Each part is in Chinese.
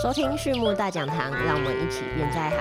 收听畜牧大讲堂，让我们一起变在行。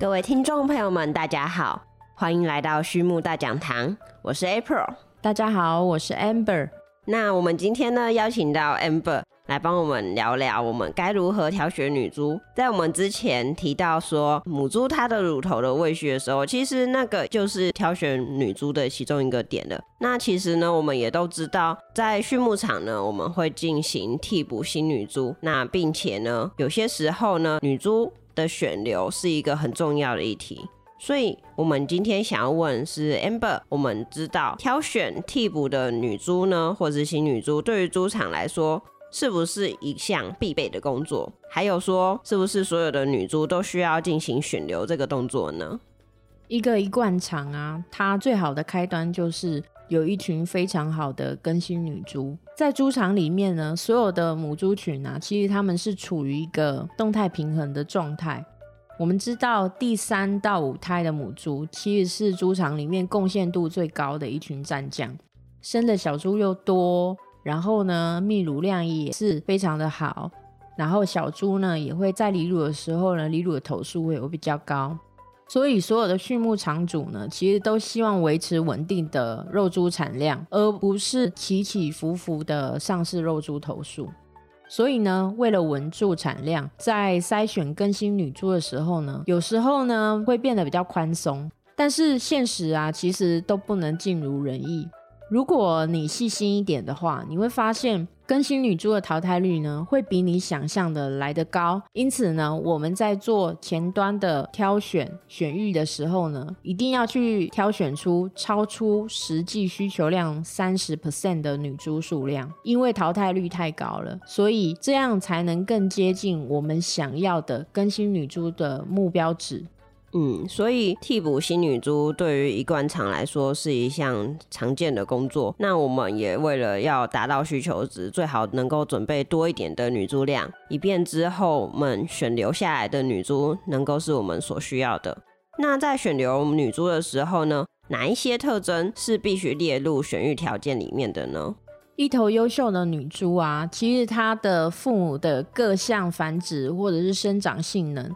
各位听众朋友们，大家好，欢迎来到畜牧大讲堂，我是 April。大家好，我是 Amber。那我们今天呢，邀请到 Amber 来帮我们聊聊，我们该如何挑选女猪。在我们之前提到说，母猪它的乳头的位序的时候，其实那个就是挑选女猪的其中一个点了。那其实呢，我们也都知道，在畜牧场呢，我们会进行替补新女猪。那并且呢，有些时候呢，女猪的选流是一个很重要的议题。所以，我们今天想要问是 Amber，我们知道挑选替补的女猪呢，或者是新女猪，对于猪场来说，是不是一项必备的工作？还有说，是不是所有的女猪都需要进行选留这个动作呢？一个一贯场啊，它最好的开端就是有一群非常好的更新女猪，在猪场里面呢，所有的母猪群啊，其实它们是处于一个动态平衡的状态。我们知道，第三到五胎的母猪其实是猪场里面贡献度最高的一群战将，生的小猪又多，然后呢，泌乳量也是非常的好，然后小猪呢也会在离乳的时候呢，离乳的头数会比较高，所以所有的畜牧场主呢，其实都希望维持稳定的肉猪产量，而不是起起伏伏的上市肉猪头数。所以呢，为了稳住产量，在筛选更新女猪的时候呢，有时候呢会变得比较宽松，但是现实啊，其实都不能尽如人意。如果你细心一点的话，你会发现更新女猪的淘汰率呢，会比你想象的来得高。因此呢，我们在做前端的挑选选育的时候呢，一定要去挑选出超出实际需求量三十 percent 的女猪数量，因为淘汰率太高了，所以这样才能更接近我们想要的更新女猪的目标值。嗯，所以替补新女猪对于一贯厂来说是一项常见的工作。那我们也为了要达到需求值，最好能够准备多一点的女猪量，以便之后我们选留下来的女猪能够是我们所需要的。那在选留女猪的时候呢，哪一些特征是必须列入选育条件里面的呢？一头优秀的女猪啊，其实它的父母的各项繁殖或者是生长性能。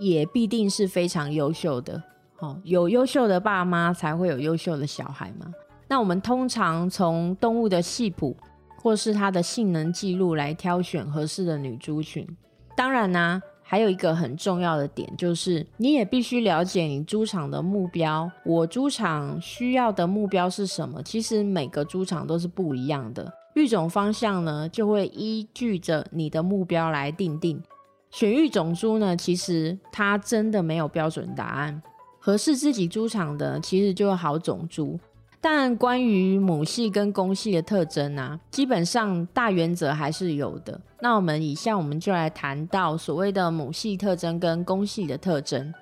也必定是非常优秀的，哦，有优秀的爸妈才会有优秀的小孩嘛。那我们通常从动物的系谱或是它的性能记录来挑选合适的女猪群。当然呢，还有一个很重要的点就是，你也必须了解你猪场的目标。我猪场需要的目标是什么？其实每个猪场都是不一样的，育种方向呢就会依据着你的目标来定定。选育种猪呢，其实它真的没有标准答案。合适自己猪场的，其实就好种猪。但关于母系跟公系的特征啊，基本上大原则还是有的。那我们以下我们就来谈到所谓的母系特征跟公系的特征。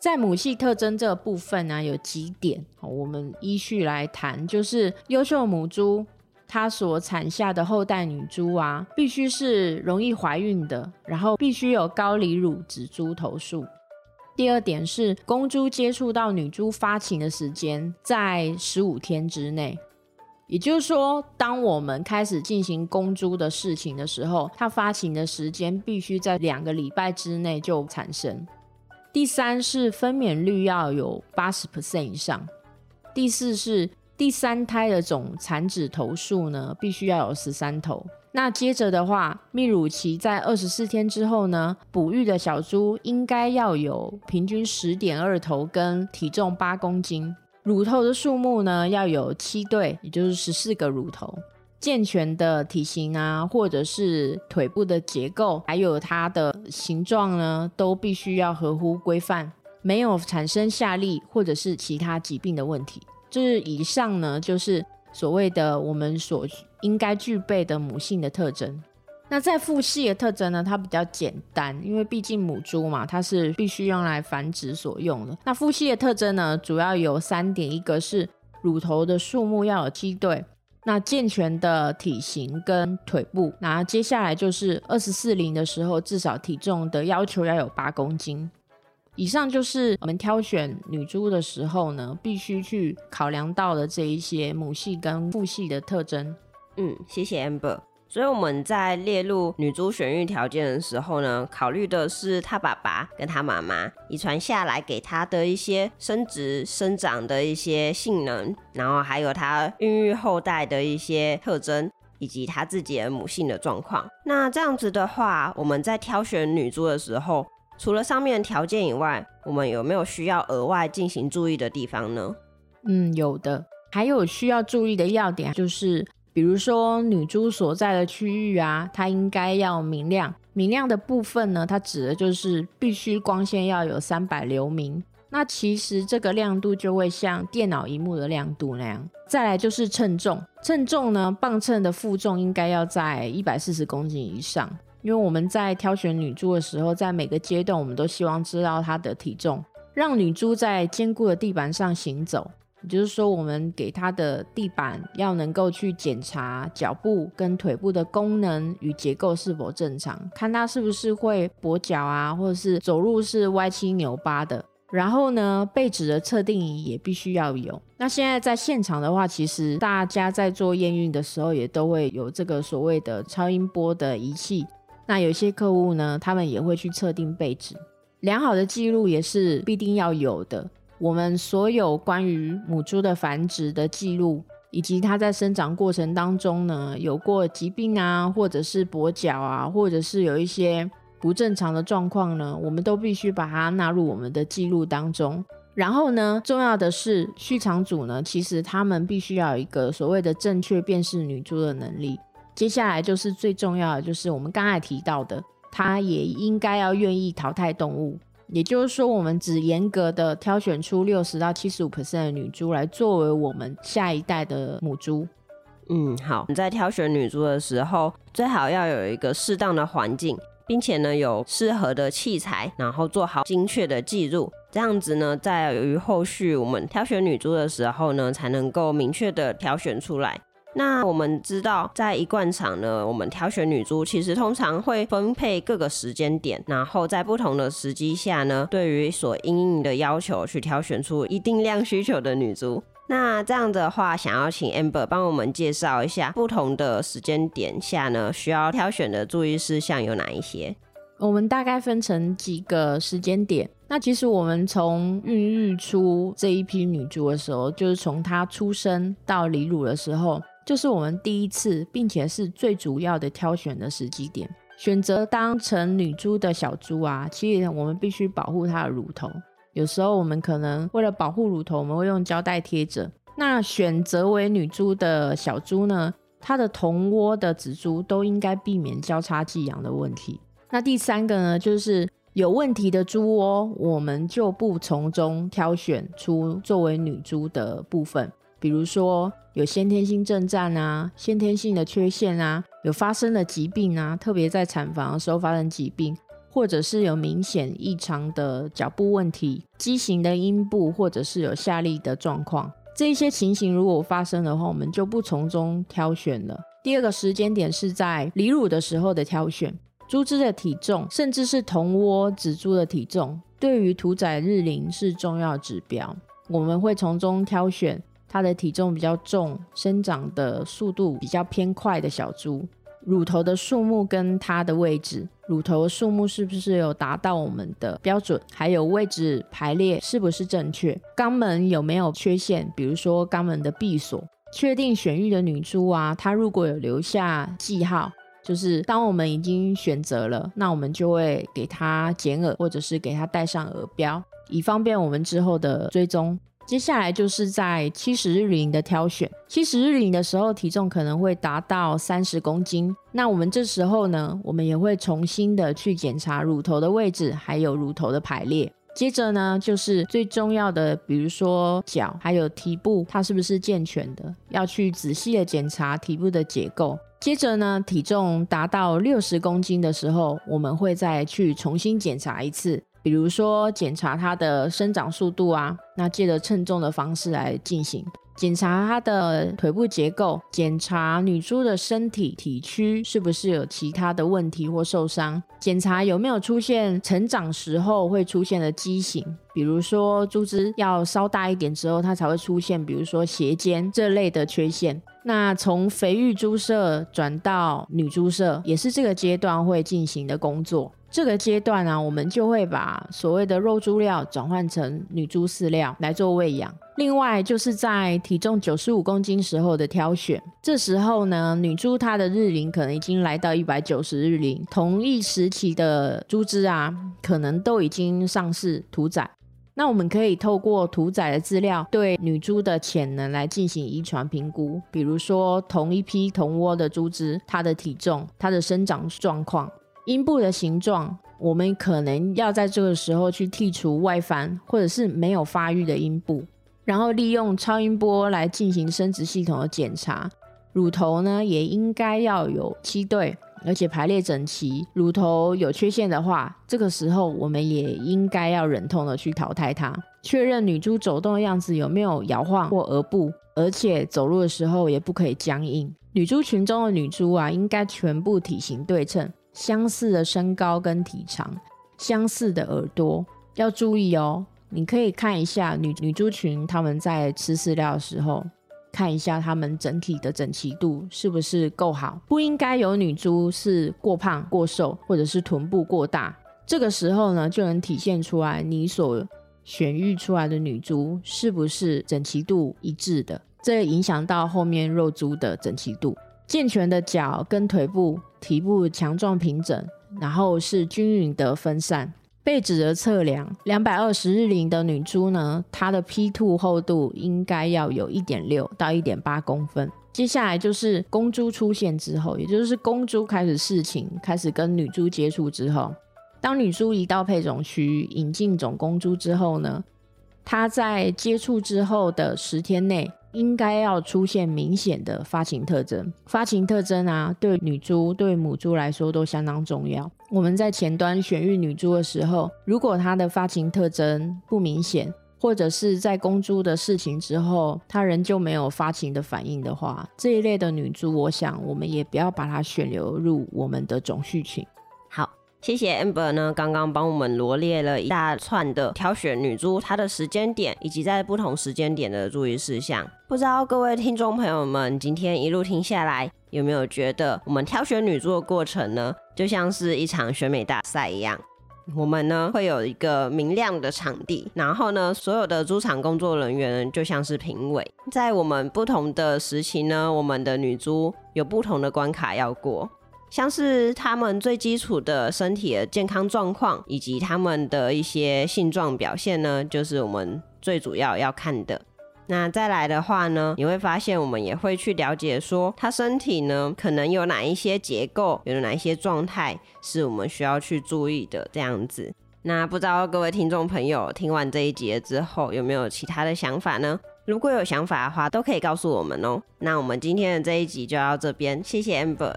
在母系特征这部分呢，有几点，我们依序来谈，就是优秀母猪。它所产下的后代女猪啊，必须是容易怀孕的，然后必须有高离乳子猪头数。第二点是公猪接触到女猪发情的时间在十五天之内，也就是说，当我们开始进行公猪的事情的时候，它发情的时间必须在两个礼拜之内就产生。第三是分娩率要有八十 percent 以上。第四是。第三胎的总产子头数呢，必须要有十三头。那接着的话，泌乳期在二十四天之后呢，哺育的小猪应该要有平均十点二头，跟体重八公斤。乳头的数目呢，要有七对，也就是十四个乳头。健全的体型啊，或者是腿部的结构，还有它的形状呢，都必须要合乎规范，没有产生下痢或者是其他疾病的问题。是以上呢，就是所谓的我们所应该具备的母性的特征。那在父系的特征呢，它比较简单，因为毕竟母猪嘛，它是必须用来繁殖所用的。那父系的特征呢，主要有三点：一个是乳头的数目要有七对，那健全的体型跟腿部，那接下来就是二十四龄的时候，至少体重的要求要有八公斤。以上就是我们挑选女猪的时候呢，必须去考量到的这一些母系跟父系的特征。嗯，谢谢 Amber。所以我们在列入女猪选育条件的时候呢，考虑的是她爸爸跟她妈妈遗传下来给她的一些生殖、生长的一些性能，然后还有她孕育后代的一些特征，以及她自己的母性的状况。那这样子的话，我们在挑选女猪的时候，除了上面的条件以外，我们有没有需要额外进行注意的地方呢？嗯，有的，还有需要注意的要点就是。比如说女猪所在的区域啊，它应该要明亮。明亮的部分呢，它指的就是必须光线要有三百流明。那其实这个亮度就会像电脑荧幕的亮度那样。再来就是称重，称重呢，磅秤的负重应该要在一百四十公斤以上。因为我们在挑选女猪的时候，在每个阶段我们都希望知道她的体重，让女猪在坚固的地板上行走。也就是说，我们给它的地板要能够去检查脚部跟腿部的功能与结构是否正常，看它是不是会跛脚啊，或者是走路是歪七扭八的。然后呢，背指的测定仪也必须要有。那现在在现场的话，其实大家在做验孕的时候也都会有这个所谓的超音波的仪器。那有些客户呢，他们也会去测定背指，良好的记录也是必定要有的。我们所有关于母猪的繁殖的记录，以及它在生长过程当中呢，有过疾病啊，或者是跛脚啊，或者是有一些不正常的状况呢，我们都必须把它纳入我们的记录当中。然后呢，重要的是畜场主呢，其实他们必须要有一个所谓的正确辨识女猪的能力。接下来就是最重要的，就是我们刚才提到的，它也应该要愿意淘汰动物。也就是说，我们只严格的挑选出六十到七十五 percent 的女猪来作为我们下一代的母猪。嗯，好。你在挑选女猪的时候，最好要有一个适当的环境，并且呢有适合的器材，然后做好精确的记录。这样子呢，在于后续我们挑选女猪的时候呢，才能够明确的挑选出来。那我们知道，在一贯场呢，我们挑选女猪其实通常会分配各个时间点，然后在不同的时机下呢，对于所应应的要求去挑选出一定量需求的女猪。那这样的话，想要请 Amber 帮我们介绍一下不同的时间点下呢，需要挑选的注意事项有哪一些？我们大概分成几个时间点。那其实我们从孕育出这一批女猪的时候，就是从她出生到离乳的时候。就是我们第一次，并且是最主要的挑选的时机点。选择当成女猪的小猪啊，其实我们必须保护它的乳头。有时候我们可能为了保护乳头，我们会用胶带贴着。那选择为女猪的小猪呢，它的同窝的仔猪都应该避免交叉寄养的问题。那第三个呢，就是有问题的猪窝，我们就不从中挑选出作为女猪的部分。比如说有先天性症战啊，先天性的缺陷啊，有发生的疾病啊，特别在产房的时候发生疾病，或者是有明显异常的脚部问题、畸形的阴部，或者是有下痢的状况，这一些情形如果发生的话，我们就不从中挑选了。第二个时间点是在离乳的时候的挑选，猪只的体重，甚至是同窝仔猪的体重，对于屠宰日龄是重要指标，我们会从中挑选。它的体重比较重，生长的速度比较偏快的小猪，乳头的数目跟它的位置，乳头数目是不是有达到我们的标准？还有位置排列是不是正确？肛门有没有缺陷？比如说肛门的闭锁。确定选育的女猪啊，它如果有留下记号，就是当我们已经选择了，那我们就会给它剪耳，或者是给它戴上耳标，以方便我们之后的追踪。接下来就是在七十日龄的挑选，七十日龄的时候体重可能会达到三十公斤。那我们这时候呢，我们也会重新的去检查乳头的位置，还有乳头的排列。接着呢，就是最重要的，比如说脚还有蹄部，它是不是健全的，要去仔细的检查蹄部的结构。接着呢，体重达到六十公斤的时候，我们会再去重新检查一次。比如说检查它的生长速度啊，那借着称重的方式来进行检查它的腿部结构，检查女猪的身体体躯是不是有其他的问题或受伤，检查有没有出现成长时候会出现的畸形，比如说猪只要稍大一点之后，它才会出现，比如说斜肩这类的缺陷。那从肥育猪舍转到女猪舍，也是这个阶段会进行的工作。这个阶段呢，我们就会把所谓的肉猪料转换成女猪饲料来做喂养。另外，就是在体重九十五公斤时候的挑选，这时候呢，女猪它的日龄可能已经来到一百九十日龄，同一时期的猪只啊，可能都已经上市屠宰。那我们可以透过屠宰的资料，对女猪的潜能来进行遗传评估。比如说，同一批同窝的猪只，它的体重、它的生长状况、阴部的形状，我们可能要在这个时候去剔除外翻或者是没有发育的阴部，然后利用超音波来进行生殖系统的检查。乳头呢，也应该要有七对。而且排列整齐，乳头有缺陷的话，这个时候我们也应该要忍痛的去淘汰它。确认女猪走动的样子有没有摇晃或额部，而且走路的时候也不可以僵硬。女猪群中的女猪啊，应该全部体型对称，相似的身高跟体长，相似的耳朵。要注意哦，你可以看一下女女猪群，他们在吃饲料的时候。看一下它们整体的整齐度是不是够好，不应该有女猪是过胖、过瘦，或者是臀部过大。这个时候呢，就能体现出来你所选育出来的女猪是不是整齐度一致的，这影响到后面肉猪的整齐度。健全的脚跟腿部、体部强壮平整，然后是均匀的分散。被指的测量，两百二十日龄的女猪呢，它的 P2 厚度应该要有一点六到一点八公分。接下来就是公猪出现之后，也就是公猪开始事情，开始跟女猪接触之后，当女猪移到配种区引进种公猪之后呢，它在接触之后的十天内。应该要出现明显的发情特征，发情特征啊，对女猪、对母猪来说都相当重要。我们在前端选育女猪的时候，如果它的发情特征不明显，或者是在公猪的事情之后，它仍旧没有发情的反应的话，这一类的女猪，我想我们也不要把它选流入我们的种序群。谢谢 Amber 呢，刚刚帮我们罗列了一大串的挑选女猪它的时间点，以及在不同时间点的注意事项。不知道各位听众朋友们，今天一路听下来，有没有觉得我们挑选女猪的过程呢，就像是一场选美大赛一样？我们呢会有一个明亮的场地，然后呢，所有的猪场工作人员就像是评委，在我们不同的时期呢，我们的女猪有不同的关卡要过。像是他们最基础的身体的健康状况，以及他们的一些性状表现呢，就是我们最主要要看的。那再来的话呢，你会发现我们也会去了解说，他身体呢可能有哪一些结构，有哪一些状态是我们需要去注意的这样子。那不知道各位听众朋友听完这一节之后，有没有其他的想法呢？如果有想法的话，都可以告诉我们哦。那我们今天的这一集就到这边，谢谢 Amber。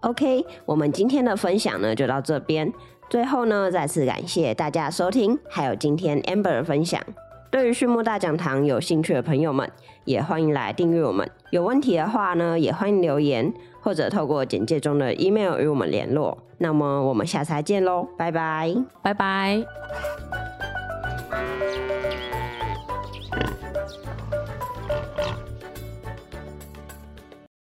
OK，我们今天的分享呢就到这边。最后呢，再次感谢大家收听，还有今天 Amber 的分享。对于畜牧大讲堂有兴趣的朋友们，也欢迎来订阅我们。有问题的话呢，也欢迎留言或者透过简介中的 email 与我们联络。那么我们下次再见喽，拜拜，拜拜。